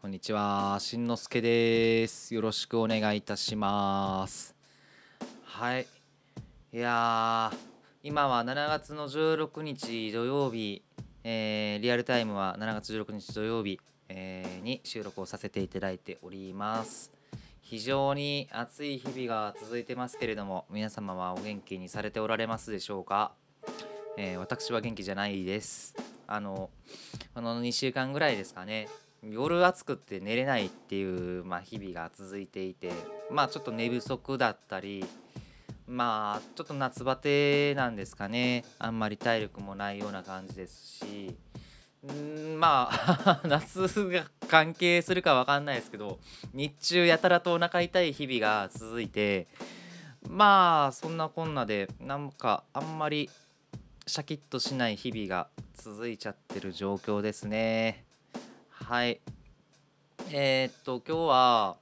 こんにちは、しんのすけです。よろしくお願いいたします。はい。いやー、今は7月の16日土曜日、えー、リアルタイムは7月16日土曜日、えー、に収録をさせていただいております。非常に暑い日々が続いてますけれども、皆様はお元気にされておられますでしょうか、えー、私は元気じゃないです。あの、この2週間ぐらいですかね、夜暑くて寝れないっていう、まあ、日々が続いていて、まあちょっと寝不足だったり、まあちょっと夏バテなんですかね。あんまり体力もないような感じですし、んまあ 夏が関係するかわかんないですけど、日中やたらとお腹痛い日々が続いて、まあそんなこんなで、なんかあんまりシャキッとしない日々が続いちゃってる状況ですね。はい。えー、っと、今日は、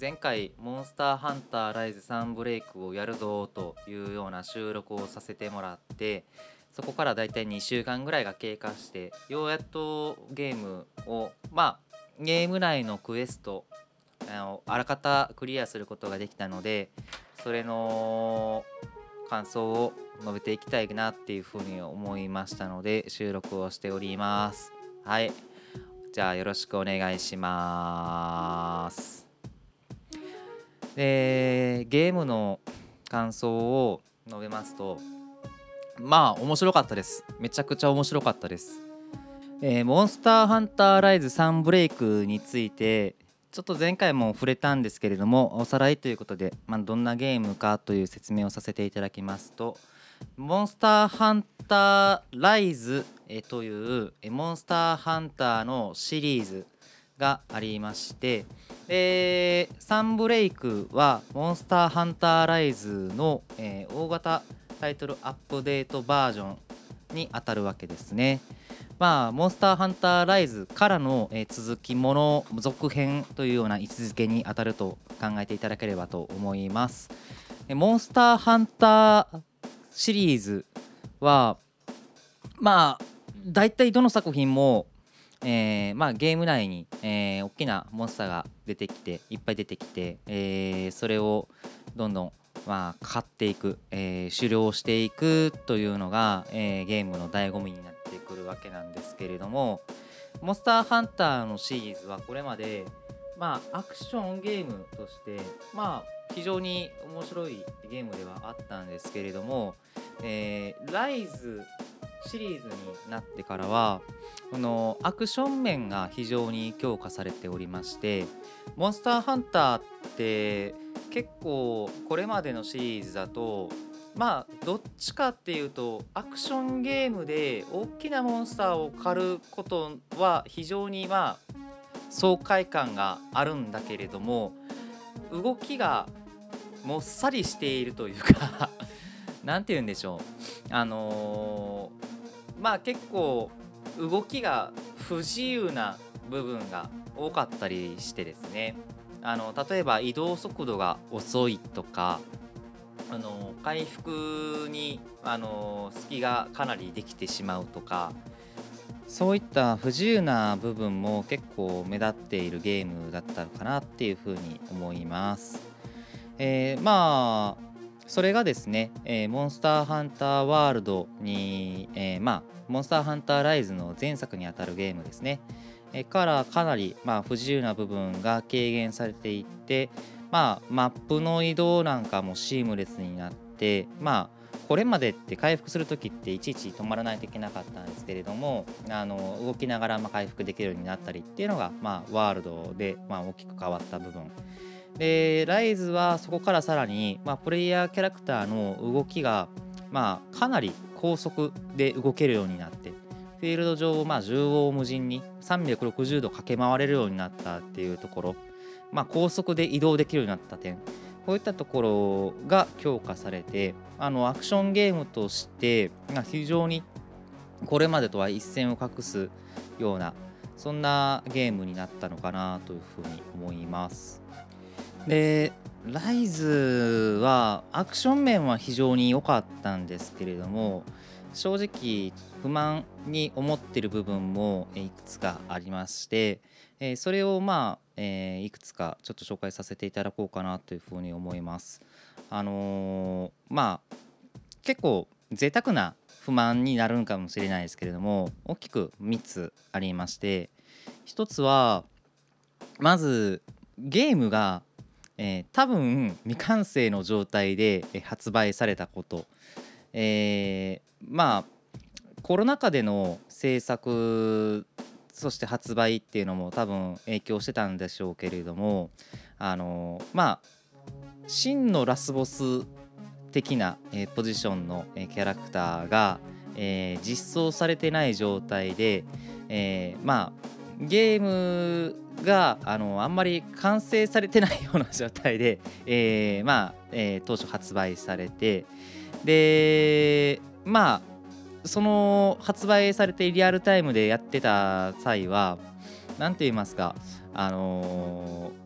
前回、モンスターハンターライズ3ブレイクをやるぞというような収録をさせてもらって、そこからだいたい2週間ぐらいが経過して、ようやっとゲームを、まあ、ゲーム内のクエスト、あのあらかたクリアすることができたので、それの感想を述べていきたいなっていうふうに思いましたので、収録をしております。はい。じゃあよろしくお願いします。で、ゲームの感想を述べますと、まあ面白かったです。めちゃくちゃ面白かったです。えー、モンスターハンターライズ3ブレイクについて、ちょっと前回も触れたんですけれども、おさらいということで、まあ、どんなゲームかという説明をさせていただきますと、モンスターハンターライズというモンスターハンターのシリーズがありましてでサンブレイクはモンスターハンターライズの、え、大型タイトルアップデートバージョンにあたるわけですね。まあ、モンスターハンターライズからの、え、続きもの続編というような位置づけにあたると考えていただければと思います。モンスターハンターシリーズはまあ大体どの作品も、えー、まあ、ゲーム内に、えー、大きなモンスターが出てきていっぱい出てきて、えー、それをどんどん、まあ、買っていく、え狩猟していくというのが、えゲームの醍醐味になってくるわけなんですけれどもモンスターハンターのシリーズはこれまで、まあ、アクションゲームとして、まあ、非常に面白いゲームではあったんですけれども、えー、ライズシリーズになってからはこのアクション面が非常に強化されておりましてモンスターハンターって結構これまでのシリーズだとまあどっちかっていうとアクションゲームで大きなモンスターを狩ることは非常にまあ爽快感があるんだけれども動きがもっさりしているというか 何て言うんでしょう。あの、まあ結構動きが不自由な部分が多かったりしてですねあの例えば移動速度が遅いとかあの回復にあの隙がかなりできてしまうとかそういった不自由な部分も結構目立っているゲームだったのかなっていうふうに思います。えー、まあそれがですね、えー、モンスターハンターワールドに、えー、まあ、モンスターハンターライズの前作にあたるゲームですね、えー、からかなり、まあ、不自由な部分が軽減されていって、まあ、マップの移動なんかもシームレスになって、まあ、これまでって回復するときっていちいち止まらないといけなかったんですけれどもあの動きながらま回復できるようになったりっていうのが、まあ、ワールドで、ま大きく変わった部分。で、ライズはそこからさらに、まあ、プレイヤーキャラクターの動きが、まあ、かなり高速で動けるようになって、フィールド上をまあ縦横無尽に360度駆け回れるようになったっていうところ、まあ、高速で移動できるようになった点、こういったところが強化されて、あのアクションゲームとして、非常にこれまでとは一線を画すような、そんなゲームになったのかなというふうに思います。で、ライズはアクション面は非常に良かったんですけれども、正直不満に思ってる部分もえいくつかありまして、えそれをまあ、えいくつかちょっと紹介させていただこうかなというふうに思います。あのまあ結構贅沢な不満になるんかもしれないですけれども大きく3つありまして1つはまずゲームが、えー多分未完成の状態で発売されたこと、えーまあコロナ禍での制作そして発売っていうのも多分影響してたんでしょうけれどもあのまあ真のラスボス的な、えーポジションの、えーキャラクターが、えー実装されてない状態で、えーまあゲームがあのあんまり完成されてないような状態で、えーまあ、えー当初発売されてでまあその発売されてリアルタイムでやってた際は何て言いますかあのー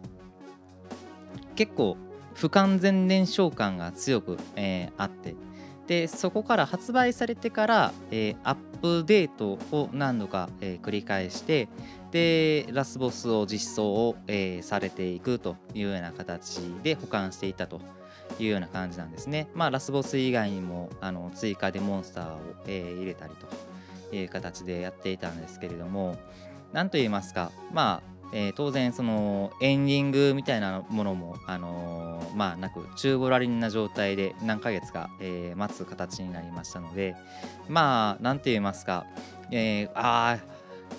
結構不完全燃焼感が強く、えーあってでそこから発売されてから、えーアップデートを何度か、えー繰り返してでラスボスを実装を、えーされていくというような形で保管していたというような感じなんですね。まあラスボス以外にもあの追加でモンスターを、えー入れたりという形でやっていたんですけれども何と言いますかまあえー当然そのエンディングみたいなものも、あのーまあなく宙ぶらりんな状態で何ヶ月か、えー待つ形になりましたのでまあなんて言いますか、えーあ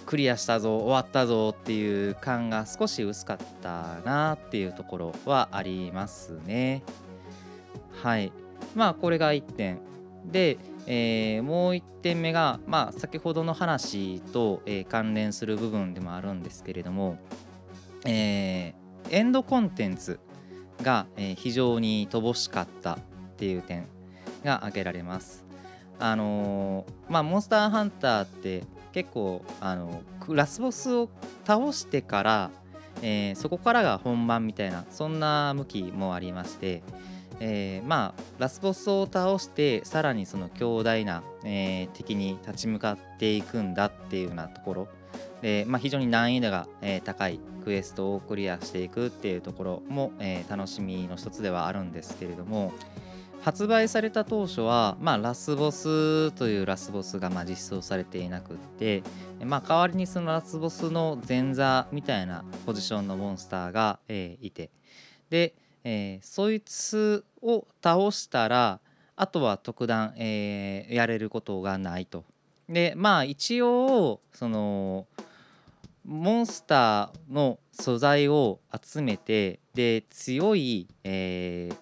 クリアしたぞ終わったぞっていう感が少し薄かったなっていうところはありますね。はい。まあこれが1点。で、えーもう1点目が、まあ、先ほどの話と、えー関連する部分でもあるんですけれども、えーエンドコンテンツが、え非常に乏しかったっていう点が挙げられます。あのまあモンスターハンターって結構あのラスボスを倒してから、えーそこからが本番みたいなそんな向きもありまして、えーまあラスボスを倒してさらにその強大な、えー敵に立ち向かっていくんだっていうようなところ。で、まあ、非常に難易度が、え高いクエストをクリアしていくっていうところも、え楽しみの一つではあるんですけれども発売された当初は、まあ、ラスボスというラスボスがまあ実装されていなくって、まあ、代わりにそのラスボスの前座みたいなポジションのモンスターが、えーいてで、えーそいつを倒したらあとは特段、えーやれることがないと。でまあ一応そのモンスターの素材を集めてで強い、えー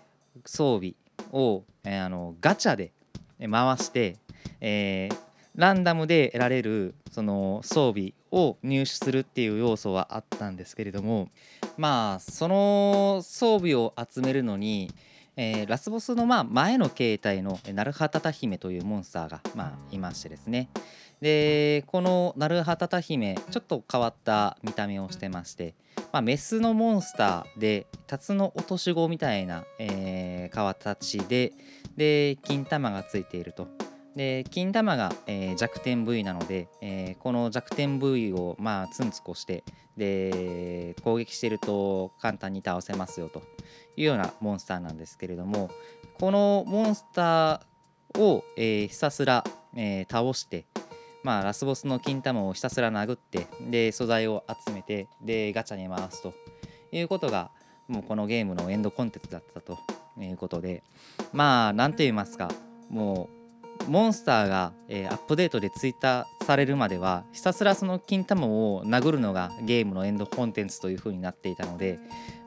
装備を、えーあのガチャで回して、えーランダムで得られるその装備を入手するっていう要素はあったんですけれどもまあその装備を集めるのに、えーラスボスのまあ前の形態のナルハタタ姫というモンスターが、まあ、いましてですね。でこのナルハタタ姫ちょっと変わった見た目をしてまして、まあ、メスのモンスターでタツノオトシゴみたいな、えー形でで金玉がついていると。で金玉が、えー弱点部位なので、えーこの弱点部位をまあツンツコしてで攻撃していると簡単に倒せますよというようなモンスターなんですけれどもこのモンスターを、えひたすら、え倒してまあラスボスの金玉をひたすら殴ってで素材を集めてでガチャに回すということがもうこのゲームのエンドコンテンツだったということでまあ何と言いますかもうモンスターが、えーアップデートで追加されるまではひたすらその金玉を殴るのがゲームのエンドコンテンツという風になっていたので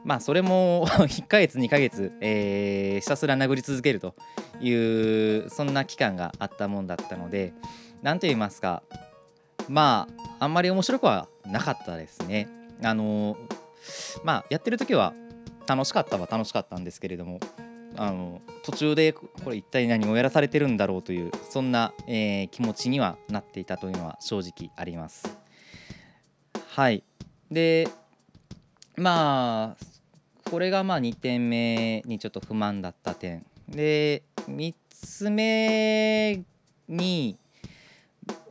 まあそれも1ヶ月2ヶ月、えーひたすら殴り続けるというそんな期間があったもんだったので何と言いますかまああんまり面白くはなかったですね。あのまあやってる時は楽しかったは楽しかったんですけれどもあの途中でこれ一体何をやらされてるんだろうというそんな、えー気持ちにはなっていたというのは正直あります。はいでまあこれがまあ2点目にちょっと不満だった点で3つ目に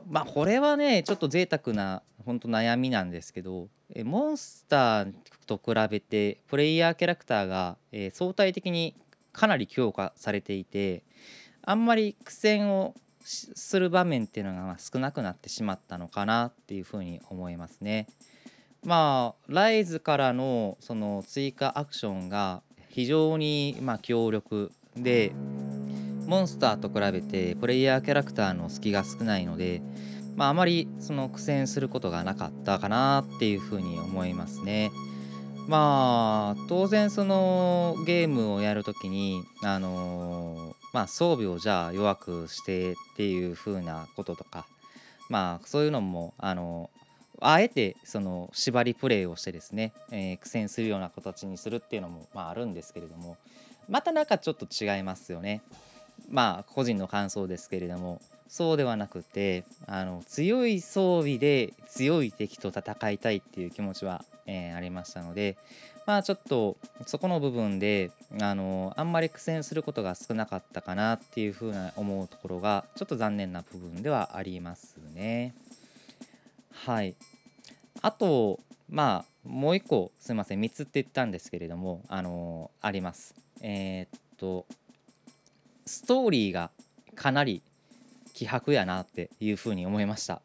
まあこれはねちょっと贅沢な本当悩みなんですけどモンスターと比べてプレイヤーキャラクターが、え相対的にかなり強化されていてあんまり苦戦をする場面っていうのが少なくなってしまったのかなっていうふうに思いますね。まあライズからのその追加アクションが非常にま強力でモンスターと比べてプレイヤーキャラクターの隙が少ないので、まあ、あまりその苦戦することがなかったかなっていうふうに思いますね。まあ当然そのゲームをやるときにあのまあ装備をじゃあ弱くしてっていう風なこととかまあそういうのもあのあえてその縛りプレイをしてですね、えー苦戦するような形にするっていうのもまああるんですけれどもまたなんかちょっと違いますよね。まあ個人の感想ですけれどもそうではなくてあの強い装備で強い敵と戦いたいっていう気持ちは、えーありましたのでまあちょっとそこの部分であのあんまり苦戦することが少なかったかなっていうふうな思うところがちょっと残念な部分ではありますね。はい。あとまあもう一個すいません3つって言ったんですけれどもあのあります。えーっとストーリーがかなり希薄やなっていうふうに思いました。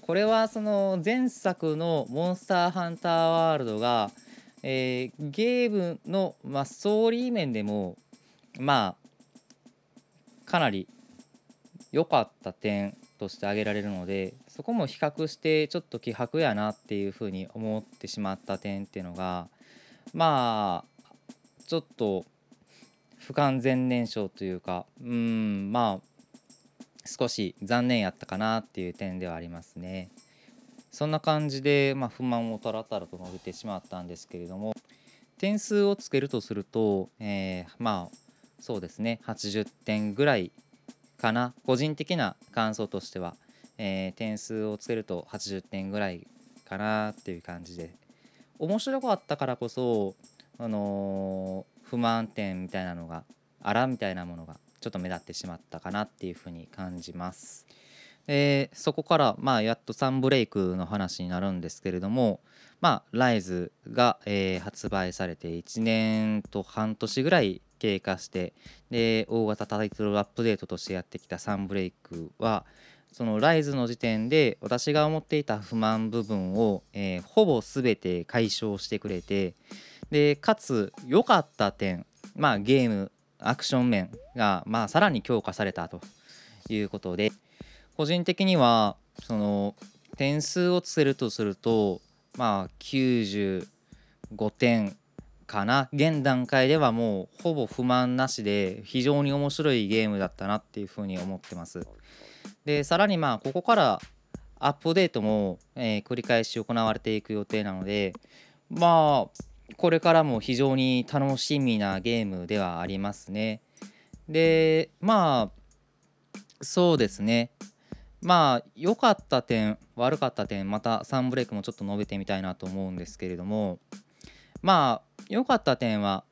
これはその前作の「モンスターハンターワールドが」えーゲームの、まあ、ストーリー面でもまあかなり良かった点として挙げられるのでそこも比較してちょっと希薄やなっていうふうに思ってしまった点っていうのがまあちょっと不完全燃焼というかうんまあ少し残念やったかなっていう点ではありますね。そんな感じで、まあ、不満をたらたらと述べてしまったんですけれども点数をつけるとすると、えーまあそうですね80点ぐらいかな個人的な感想としては、えー点数をつけると80点ぐらいかなっていう感じで面白かったからこそ、あのー不満点みたいなのがあらみたいなものがちょっと目立ってしまったかなっていうふうに感じます。でそこからまあやっとサンブレイクの話になるんですけれどもまあライズが、えー発売されて1年と半年ぐらい経過してで大型タイトルアップデートとしてやってきたサンブレイクはそのライズの時点で私が思っていた不満部分を、えーほぼ全て解消してくれてでかつ良かった点まあゲームアクション面がまあさらに強化されたということで個人的にはその点数をつけるとするとまあ95点かな。現段階ではもうほぼ不満なしで非常に面白いゲームだったなっていうふうに思ってます。でさらにまあここからアップデートも、えー繰り返し行われていく予定なのでまあこれからも非常に楽しみなゲームではありますね。でまあそうですね。まあ良かった点悪かった点またサンブレイクもちょっと述べてみたいなと思うんですけれどもまあ良かった点は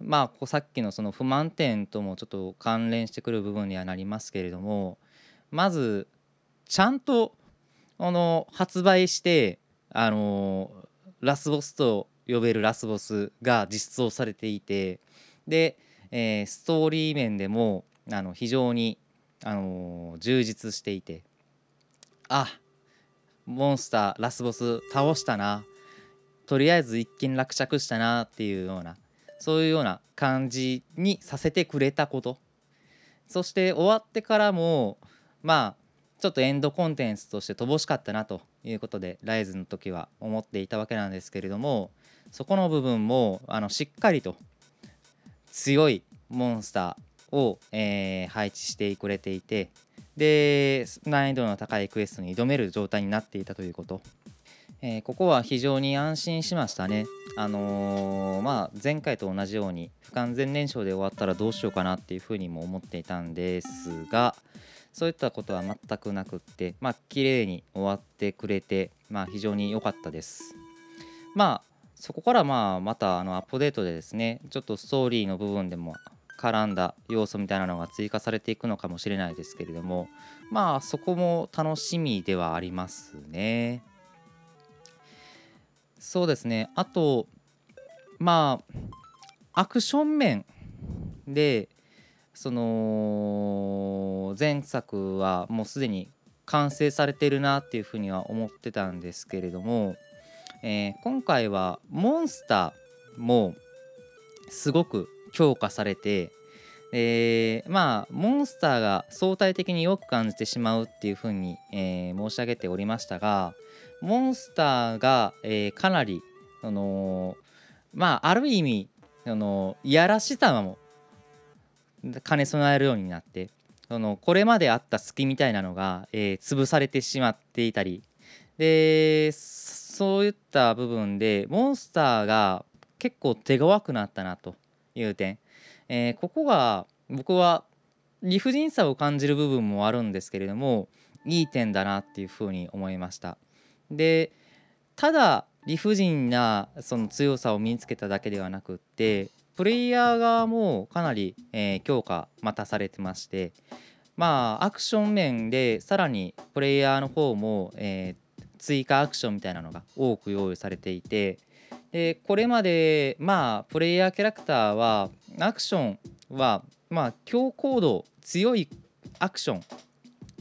まあさっきのその不満点ともちょっと関連してくる部分にはなりますけれどもまずちゃんとあの発売してあのラスボスと呼べるラスボスが実装されていてで、えーストーリー面でもあの非常にあの充実していてあモンスターラスボス倒したな。とりあえず一件落着したなっていうようなそういうような感じにさせてくれたこと。そして終わってからもまあちょっとエンドコンテンツとして乏しかったなと。いうことでライズの時は思っていたわけなんですけれどもそこの部分もあのしっかりと強いモンスターを、えー配置してくれていてで難易度の高いクエストに挑める状態になっていたということ、えーここは非常に安心しましたね。あのーまあ前回と同じように不完全燃焼で終わったらどうしようかなっていうふうにも思っていたんですがそういったことは全くなくってまあ綺麗に終わってくれてまあ非常に良かったですまあそこからまあまたあのアップデートでですねちょっとストーリーの部分でも絡んだ要素みたいなのが追加されていくのかもしれないですけれどもまあそこも楽しみではありますね。そうですねあとまあアクション面でその前作はもうすでに完成されてるなっていうふうには思ってたんですけれども、えー、今回はモンスターもすごく強化されて、えー、まあモンスターが相対的によく感じてしまうっていうふうに、えー、申し上げておりましたがモンスターが、えー、かなり、あのまあある意味、あのいやらしさも兼ね備えるようになってそのこれまであった隙みたいなのが、えー、潰されてしまっていたりでそういった部分でモンスターが結構手強くなったなという点、えー、ここが僕は理不尽さを感じる部分もあるんですけれどもいい点だなっていうふうに思いました。でただ理不尽なその強さを身につけただけではなくってプレイヤー側もかなり、えー、強化またされてましてまあアクション面でさらにプレイヤーの方も、えー、追加アクションみたいなのが多く用意されていてでこれまでまあプレイヤーキャラクターはアクションはまあ強行動強いアクション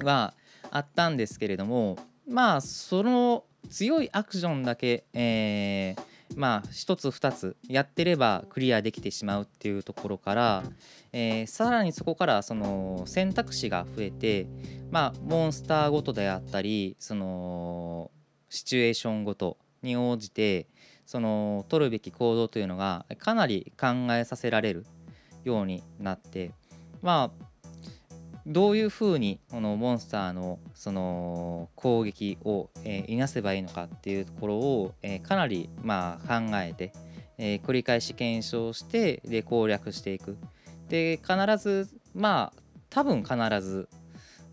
はあったんですけれどもまあその強いアクションだけ、えー、まあ1つ2つやってればクリアできてしまうっていうところから、えー、さらにそこからその選択肢が増えてまあモンスターごとであったりそのシチュエーションごとに応じてその取るべき行動というのがかなり考えさせられるようになってまあどういうふうにこのモンスターのその攻撃を、えいなせばいいのかっていうところを、えかなりまあ考えて、え繰り返し検証してで攻略していく。で必ずまあ多分必ず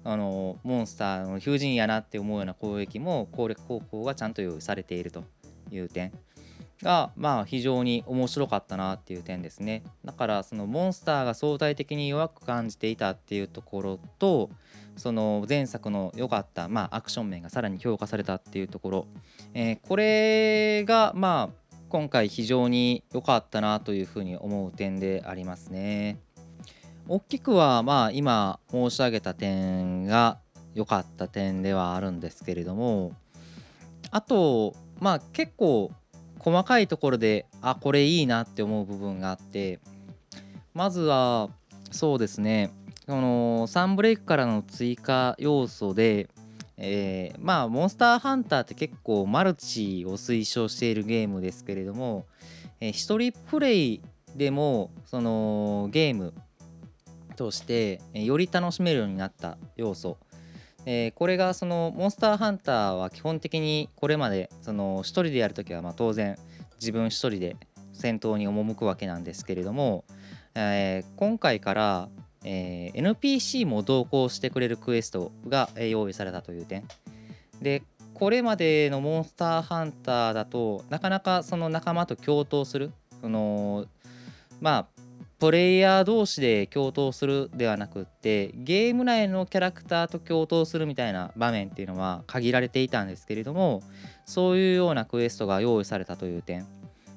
あのモンスターの風神やなって思うような攻撃も攻略方法がちゃんと用意されているという点。がまあ非常に面白かったなっていう点ですね。だからそのモンスターが相対的に弱く感じていたっていうところとその前作の良かったまあアクション面がさらに強化されたっていうところ、えー、これがまあ今回非常に良かったなというふうに思う点でありますね。大きくはまあ今申し上げた点が良かった点ではあるんですけれどもあとまあ結構細かいところであこれいいなって思う部分があってまずはそうですねこのサンブレイクからの追加要素で、えー、まあモンスターハンターって結構マルチを推奨しているゲームですけれども、えー、一人プレイでもそのゲームとしてより楽しめるようになった要素えー、これがそのモンスターハンターは基本的にこれまでその1人でやるときはま当然自分1人で戦闘に赴くわけなんですけれども、えー、今回から、えー、NPC も同行してくれるクエストが用意されたという点。でこれまでのモンスターハンターだとなかなかその仲間と共闘するそのまあプレイヤー同士で共闘するではなくってゲーム内のキャラクターと共闘するみたいな場面っていうのは限られていたんですけれどもそういうようなクエストが用意されたという点。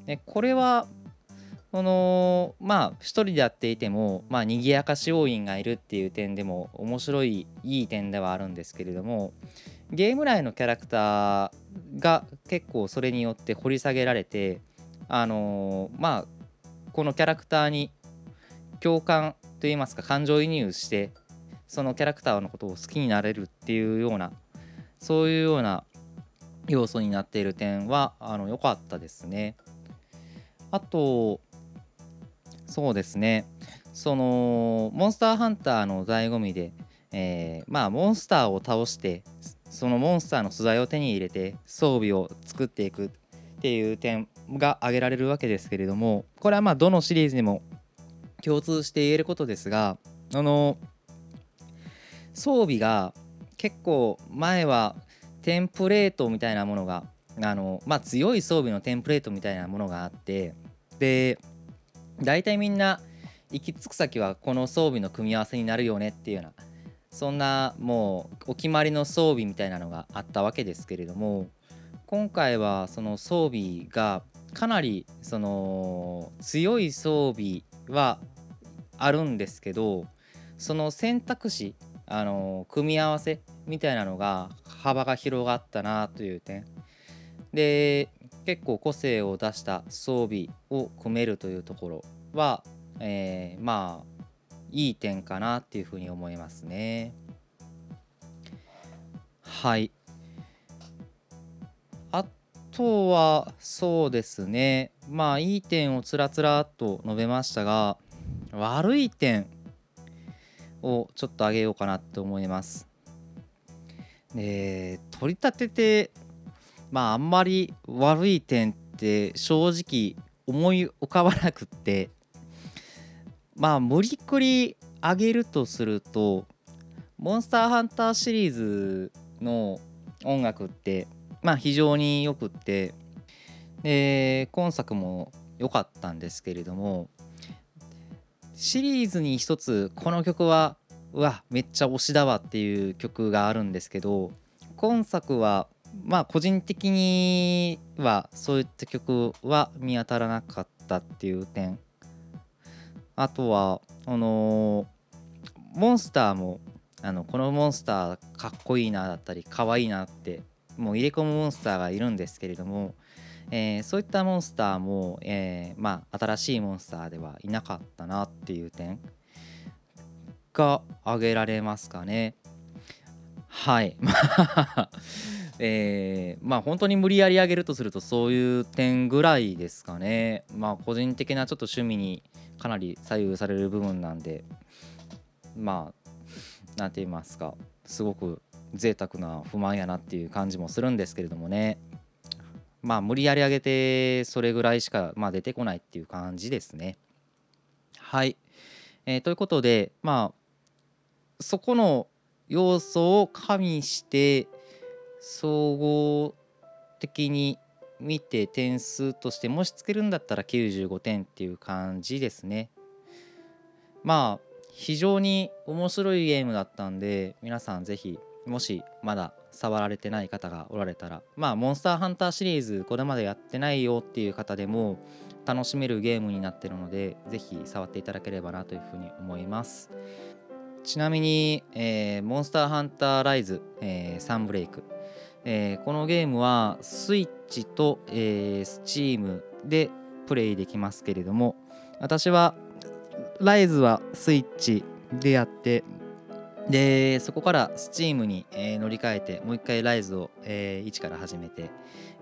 でこれはこのまあ一人でやっていてもまあ賑やかし要員がいるっていう点でも面白いいい点ではあるんですけれどもゲーム内のキャラクターが結構それによって掘り下げられてあのまあこのキャラクターに共感といいますか感情移入してそのキャラクターのことを好きになれるっていうようなそういうような要素になっている点はあの良かったですね。あとそうですねそのモンスターハンターの醍醐味で、えー、まあモンスターを倒してそのモンスターの素材を手に入れて装備を作っていくっていう点が挙げられるわけですけれどもこれはまあどのシリーズにも共通して言えることですがあの装備が結構前はテンプレートみたいなものがあのまあ強い装備のテンプレートみたいなものがあってで大体みんな行き着く先はこの装備の組み合わせになるよねっていうようなそんなもうお決まりの装備みたいなのがあったわけですけれども今回はその装備がかなりその強い装備はあるんですけどその選択肢あの組み合わせみたいなのが幅が広がったなという点。で結構個性を出した装備を組めるというところは、えー、まあいい点かなっていうふうに思いますね。はい。あとはそうですね。まあいい点をつらつらと述べましたが悪い点をちょっと挙げようかなと思います。で取り立ててまああんまり悪い点って正直思い浮かばなくってまあ無理くり挙げるとするとモンスターハンターシリーズの音楽ってまあ非常によくってで今作も良かったんですけれどもシリーズに一つこの曲はうわめっちゃ推しだわっていう曲があるんですけど今作はまあ個人的にはそういった曲は見当たらなかったっていう点。あとはあのー、モンスターもあのこのモンスターかっこいいなだったりかわいいなってもう入れ込むモンスターがいるんですけれどもえー、そういったモンスターも、えー、まあ、新しいモンスターではいなかったなっていう点が挙げられますかね。はい。えー、まあ本当に無理やり上げるとするとそういう点ぐらいですかね。まあ個人的なちょっと趣味にかなり左右される部分なんで、まあ、なんて言いますか、すごく贅沢な不満やなっていう感じもするんですけれどもね。まあ無理やり上げてそれぐらいしか、まあ、出てこないっていう感じですね。はい。えー、ということでまあそこの要素を加味して総合的に見て点数としてもしつけるんだったら95点っていう感じですね。まあ非常に面白いゲームだったんで皆さん是非もしまだ触られてない方がおられたらまあモンスターハンターシリーズこれまでやってないよっていう方でも楽しめるゲームになってるので是非触っていただければなというふうに思います。ちなみに、えー、モンスターハンターライズ、えー、サンブレイク、えー、このゲームはスイッチと、えー、スチームでプレイできますけれども私はライズはスイッチでやってでそこから Steam に、えー、乗り換えてもう一回ライズを、えー、1から始めて、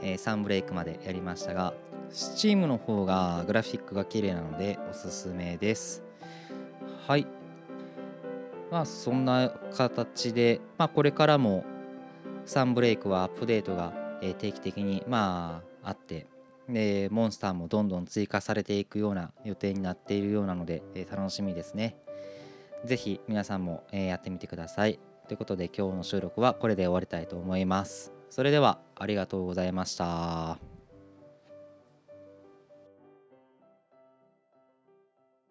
えー、サンブレイクまでやりましたが Steam の方がグラフィックが綺麗なのでおすすめですはいまあそんな形で、まあ、これからもサンブレイクはアップデートが、え、定期的にまああってでモンスターもどんどん追加されていくような予定になっているようなので、え、楽しみですね。ぜひ皆さんも、やってみてください。ということで今日の収録はこれで終わりたいと思います。それではありがとうございました。